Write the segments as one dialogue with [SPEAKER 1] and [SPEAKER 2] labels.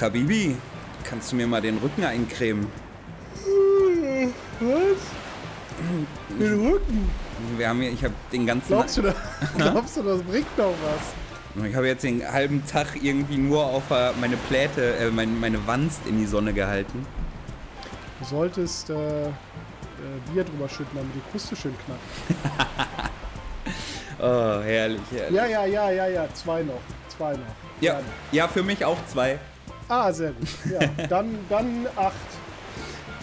[SPEAKER 1] Habibi, kannst du mir mal den Rücken eincremen?
[SPEAKER 2] Was? Den Rücken?
[SPEAKER 1] Wir haben hier, ich habe den ganzen.
[SPEAKER 2] Glaubst du, da, glaubst du, das bringt noch was?
[SPEAKER 1] Ich habe jetzt den halben Tag irgendwie nur auf äh, meine Pläte, äh, meine, meine Wanst in die Sonne gehalten.
[SPEAKER 2] Du solltest äh, äh, Bier drüber schütten, damit die Kruste schön knackt.
[SPEAKER 1] Oh, herrlich, herrlich.
[SPEAKER 2] Ja, ja, ja, ja, ja. Zwei noch. Zwei noch.
[SPEAKER 1] Ja, ja, für mich auch zwei.
[SPEAKER 2] Ah, sehr gut. Ja, dann, dann acht.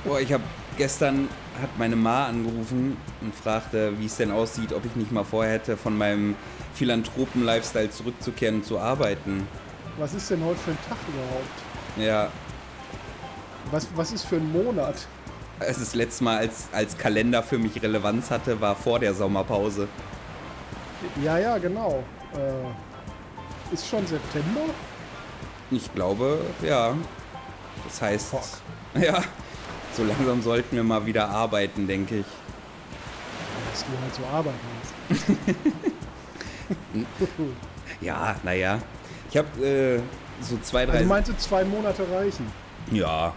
[SPEAKER 1] Boah, ich habe gestern hat meine Ma angerufen und fragte, wie es denn aussieht, ob ich nicht mal vorher hätte, von meinem Philanthropen-Lifestyle zurückzukehren und zu arbeiten.
[SPEAKER 2] Was ist denn heute für ein Tag überhaupt?
[SPEAKER 1] Ja,
[SPEAKER 2] Was, was ist für ein Monat?
[SPEAKER 1] es ist letztes Mal, als, als Kalender für mich Relevanz hatte, war vor der Sommerpause.
[SPEAKER 2] Ja, ja, genau. Äh, ist schon September?
[SPEAKER 1] Ich glaube, ja. Das heißt,
[SPEAKER 2] Fuck.
[SPEAKER 1] ja, so langsam sollten wir mal wieder arbeiten, denke ich.
[SPEAKER 2] Dass du halt so arbeiten musst.
[SPEAKER 1] Ja, naja. Ich habe äh, so zwei, drei.
[SPEAKER 2] Also meinst du, zwei Monate reichen?
[SPEAKER 1] Ja,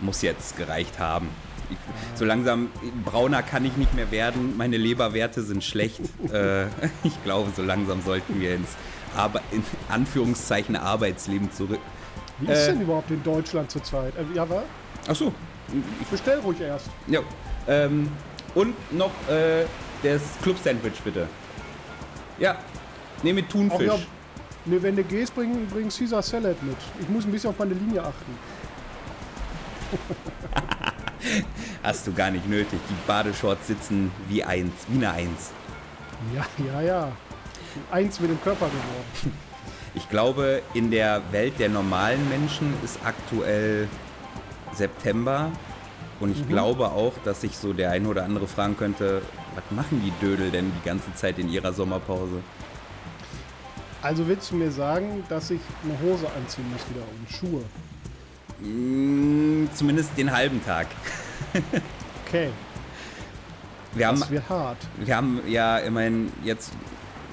[SPEAKER 1] muss jetzt gereicht haben. Ich, so langsam, brauner kann ich nicht mehr werden. Meine Leberwerte sind schlecht. äh, ich glaube, so langsam sollten wir ins Arbe in Anführungszeichen Arbeitsleben zurück.
[SPEAKER 2] Wie ist
[SPEAKER 1] Äh.
[SPEAKER 2] denn überhaupt in Deutschland zurzeit? Äh, ja, was?
[SPEAKER 1] Ach so.
[SPEAKER 2] Bestell ruhig erst.
[SPEAKER 1] Ja. Ähm, und noch äh, das Club-Sandwich bitte. Ja. Nee, mit Thunfisch.
[SPEAKER 2] ja, ne, wenn du gehst, bring, bring Caesar Salad mit. Ich muss ein bisschen auf meine Linie achten.
[SPEAKER 1] Hast du gar nicht nötig. Die Badeshorts sitzen wie eins, wie eine Eins.
[SPEAKER 2] Ja, ja, ja. Eins mit dem Körper geworden.
[SPEAKER 1] Ich glaube, in der Welt der normalen Menschen ist aktuell September. Und ich glaube auch, dass sich so der eine oder andere fragen könnte, was machen die Dödel denn die ganze Zeit in ihrer Sommerpause?
[SPEAKER 2] Also willst du mir sagen, dass ich eine Hose anziehen muss wieder und Schuhe?
[SPEAKER 1] Mm, zumindest den halben Tag.
[SPEAKER 2] Okay,
[SPEAKER 1] Wir haben,
[SPEAKER 2] das wird hart.
[SPEAKER 1] wir haben ja immerhin, jetzt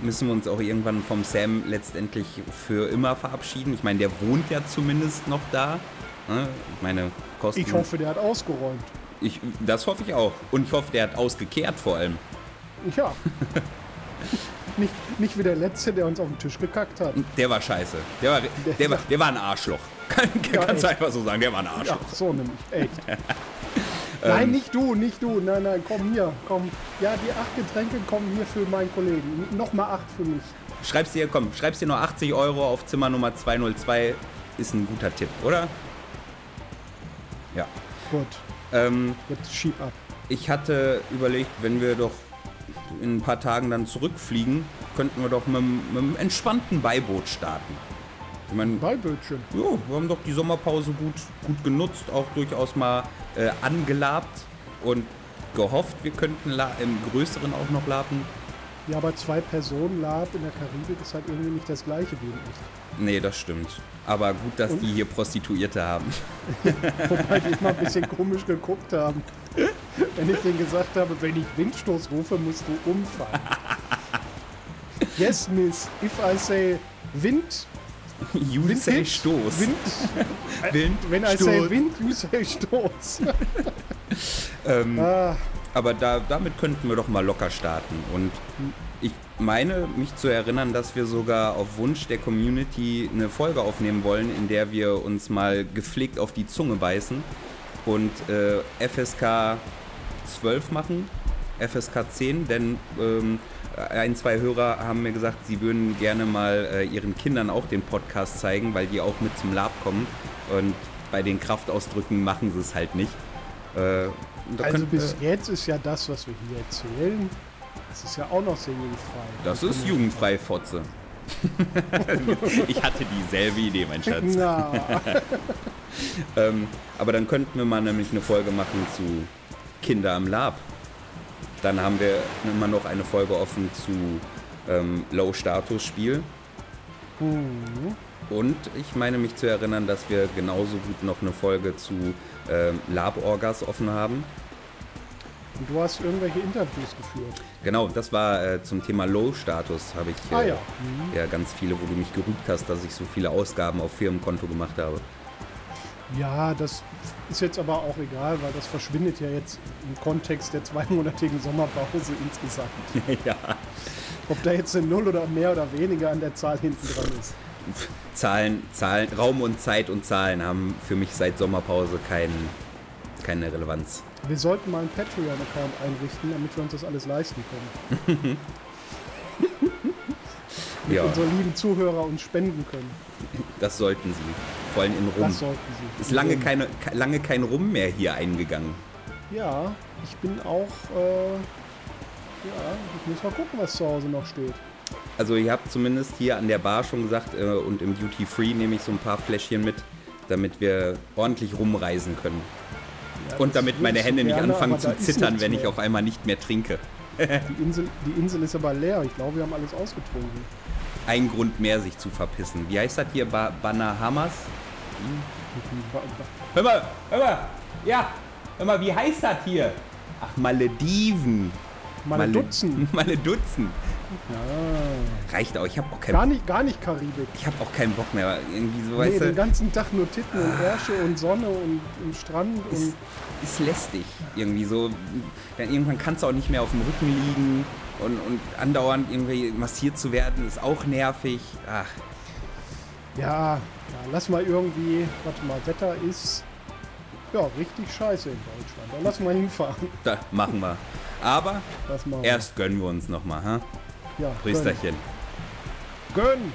[SPEAKER 1] müssen wir uns auch irgendwann vom Sam letztendlich für immer verabschieden. Ich meine, der wohnt ja zumindest noch da. Ne? Ich meine, Kosten.
[SPEAKER 2] Ich hoffe, der hat ausgeräumt.
[SPEAKER 1] Ich, das hoffe ich auch. Und ich hoffe, der hat ausgekehrt vor allem.
[SPEAKER 2] Ja. nicht, nicht wie der Letzte, der uns auf den Tisch gekackt hat.
[SPEAKER 1] Der war scheiße. Der war, der war, der war ein Arschloch. Kann,
[SPEAKER 2] Ja,
[SPEAKER 1] kannst du einfach so sagen, der war ein
[SPEAKER 2] Ja,
[SPEAKER 1] Arschloch.
[SPEAKER 2] so nämlich, echt. Nein, nicht du, nicht du. Nein, nein, komm hier, komm. Ja, die acht Getränke kommen hier für meinen Kollegen. Nochmal acht für mich.
[SPEAKER 1] Schreib's dir, komm, schreib's dir nur 80 Euro auf Zimmer Nummer 202. Ist ein guter Tipp, oder? Ja.
[SPEAKER 2] Gut,
[SPEAKER 1] Ähm,
[SPEAKER 2] jetzt schieb ab.
[SPEAKER 1] ich hatte überlegt, wenn wir doch in ein paar Tagen dann zurückfliegen, könnten wir doch mit, mit einem entspannten Beiboot starten. Ich meine,
[SPEAKER 2] Beibildchen.
[SPEAKER 1] Ja, wir haben doch die Sommerpause gut, gut genutzt, auch durchaus mal äh, angelabt und gehofft, wir könnten la im Größeren auch noch laben.
[SPEAKER 2] Ja, aber zwei Personen Lab in der Karibik ist halt irgendwie nicht das gleiche wie in echt.
[SPEAKER 1] Nee, das stimmt. Aber gut, dass die hier Prostituierte haben.
[SPEAKER 2] Wobei die immer ein bisschen komisch geguckt haben. Wenn ich denen gesagt habe, wenn ich Windstoß rufe, musst du umfallen. Yes, miss. If I say Wind,
[SPEAKER 1] You
[SPEAKER 2] Wind
[SPEAKER 1] say
[SPEAKER 2] hit,
[SPEAKER 1] Stoß.
[SPEAKER 2] Wind,
[SPEAKER 1] Wind,
[SPEAKER 2] wenn I
[SPEAKER 1] Stoß.
[SPEAKER 2] say Wind, you say Stoß.
[SPEAKER 1] Ähm,
[SPEAKER 2] ah,
[SPEAKER 1] aber da, damit könnten wir doch mal locker starten. Und ich meine, mich zu erinnern, dass wir sogar auf Wunsch der Community eine Folge aufnehmen wollen, in der wir uns mal gepflegt auf die Zunge beißen und äh, FSK 12 machen, FSK 10, denn ähm, ein, zwei Hörer haben mir gesagt, sie würden gerne mal äh, ihren Kindern auch den Podcast zeigen, weil die auch mit zum Lab kommen. Und bei den Kraftausdrücken machen sie es halt nicht. Äh,
[SPEAKER 2] also
[SPEAKER 1] könnt-
[SPEAKER 2] bis
[SPEAKER 1] äh,
[SPEAKER 2] jetzt ist ja das, was wir hier erzählen, das ist ja auch noch sehr jugendfrei.
[SPEAKER 1] Das ist jugendfrei, Fotze. ich hatte dieselbe Idee, mein Schatz. Ähm, aber dann könnten wir mal nämlich eine Folge machen zu Kinder am Lab. Dann haben wir immer noch eine Folge offen zu ähm, Low-Status-Spiel.
[SPEAKER 2] hm,
[SPEAKER 1] Und ich meine mich zu erinnern, dass wir genauso gut noch eine Folge zu ähm, Lab-Orgas offen haben.
[SPEAKER 2] und du hast irgendwelche Interviews geführt.
[SPEAKER 1] Genau, das war äh, zum Thema Low-Status, habe ich äh,
[SPEAKER 2] Ah ja.
[SPEAKER 1] ja ganz viele, wo du mich gerügt hast, dass ich so viele Ausgaben auf Firmenkonto gemacht habe.
[SPEAKER 2] Ja, das ist jetzt aber auch egal, weil das verschwindet ja jetzt im Kontext der zweimonatigen Sommerpause insgesamt.
[SPEAKER 1] ja.
[SPEAKER 2] Ob da jetzt eine Null oder mehr oder weniger an der Zahl hinten dran ist.
[SPEAKER 1] Zahlen, Zahlen, Raum und Zeit und Zahlen haben für mich seit Sommerpause kein, keine Relevanz.
[SPEAKER 2] Wir sollten mal einen Patreon-Account einrichten, damit wir uns das alles leisten können. ja. unsere lieben Zuhörer uns spenden können.
[SPEAKER 1] Das sollten sie. Vor allem in Rum. Ist lange, keine, lange kein Rum mehr hier eingegangen.
[SPEAKER 2] Ja, ich bin auch. Äh, ja, ich muss mal gucken, was zu Hause noch steht.
[SPEAKER 1] Also ihr habt zumindest hier an der Bar schon gesagt äh, und im Duty Free nehme ich so ein paar Fläschchen mit, damit wir ordentlich rumreisen können. Ja, und damit meine Hände gerne, nicht anfangen zu zittern, wenn mehr. ich auf einmal nicht mehr trinke.
[SPEAKER 2] die, Insel, die Insel ist aber leer. Ich glaube, wir haben alles ausgetrunken.
[SPEAKER 1] Ein Grund mehr, sich zu verpissen. Wie heißt das hier? Ba Banahamas? Hör mal, hör mal. Ja, hör mal, wie heißt das hier? Ach, Malediven.
[SPEAKER 2] Maledutzen.
[SPEAKER 1] Maledutzen. Ja. Reicht auch. Ich habe auch keinen
[SPEAKER 2] gar nicht, gar nicht Karibik.
[SPEAKER 1] Ich habe auch keinen Bock mehr. Irgendwie so,
[SPEAKER 2] nee, weißt den ganzen Tag nur Titten und Ärsche und Sonne und, und Strand.
[SPEAKER 1] Ist, und ist lästig. Irgendwie so. Dann irgendwann kannst du auch nicht mehr auf dem Rücken liegen und, und andauernd irgendwie massiert zu werden, ist auch nervig. Ach.
[SPEAKER 2] Ja, lass mal irgendwie, warte mal, Wetter ist ja richtig scheiße in Deutschland. Da lass mal hinfahren.
[SPEAKER 1] Da machen wir. Aber erst gönnen wir uns nochmal, ha? Ja. Prösterchen.
[SPEAKER 2] Gönn. gönn.